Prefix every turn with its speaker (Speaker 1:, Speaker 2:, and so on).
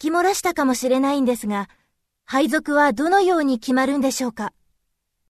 Speaker 1: き漏らしたかもしれないんですが、配属はどのように決まるんでしょうか？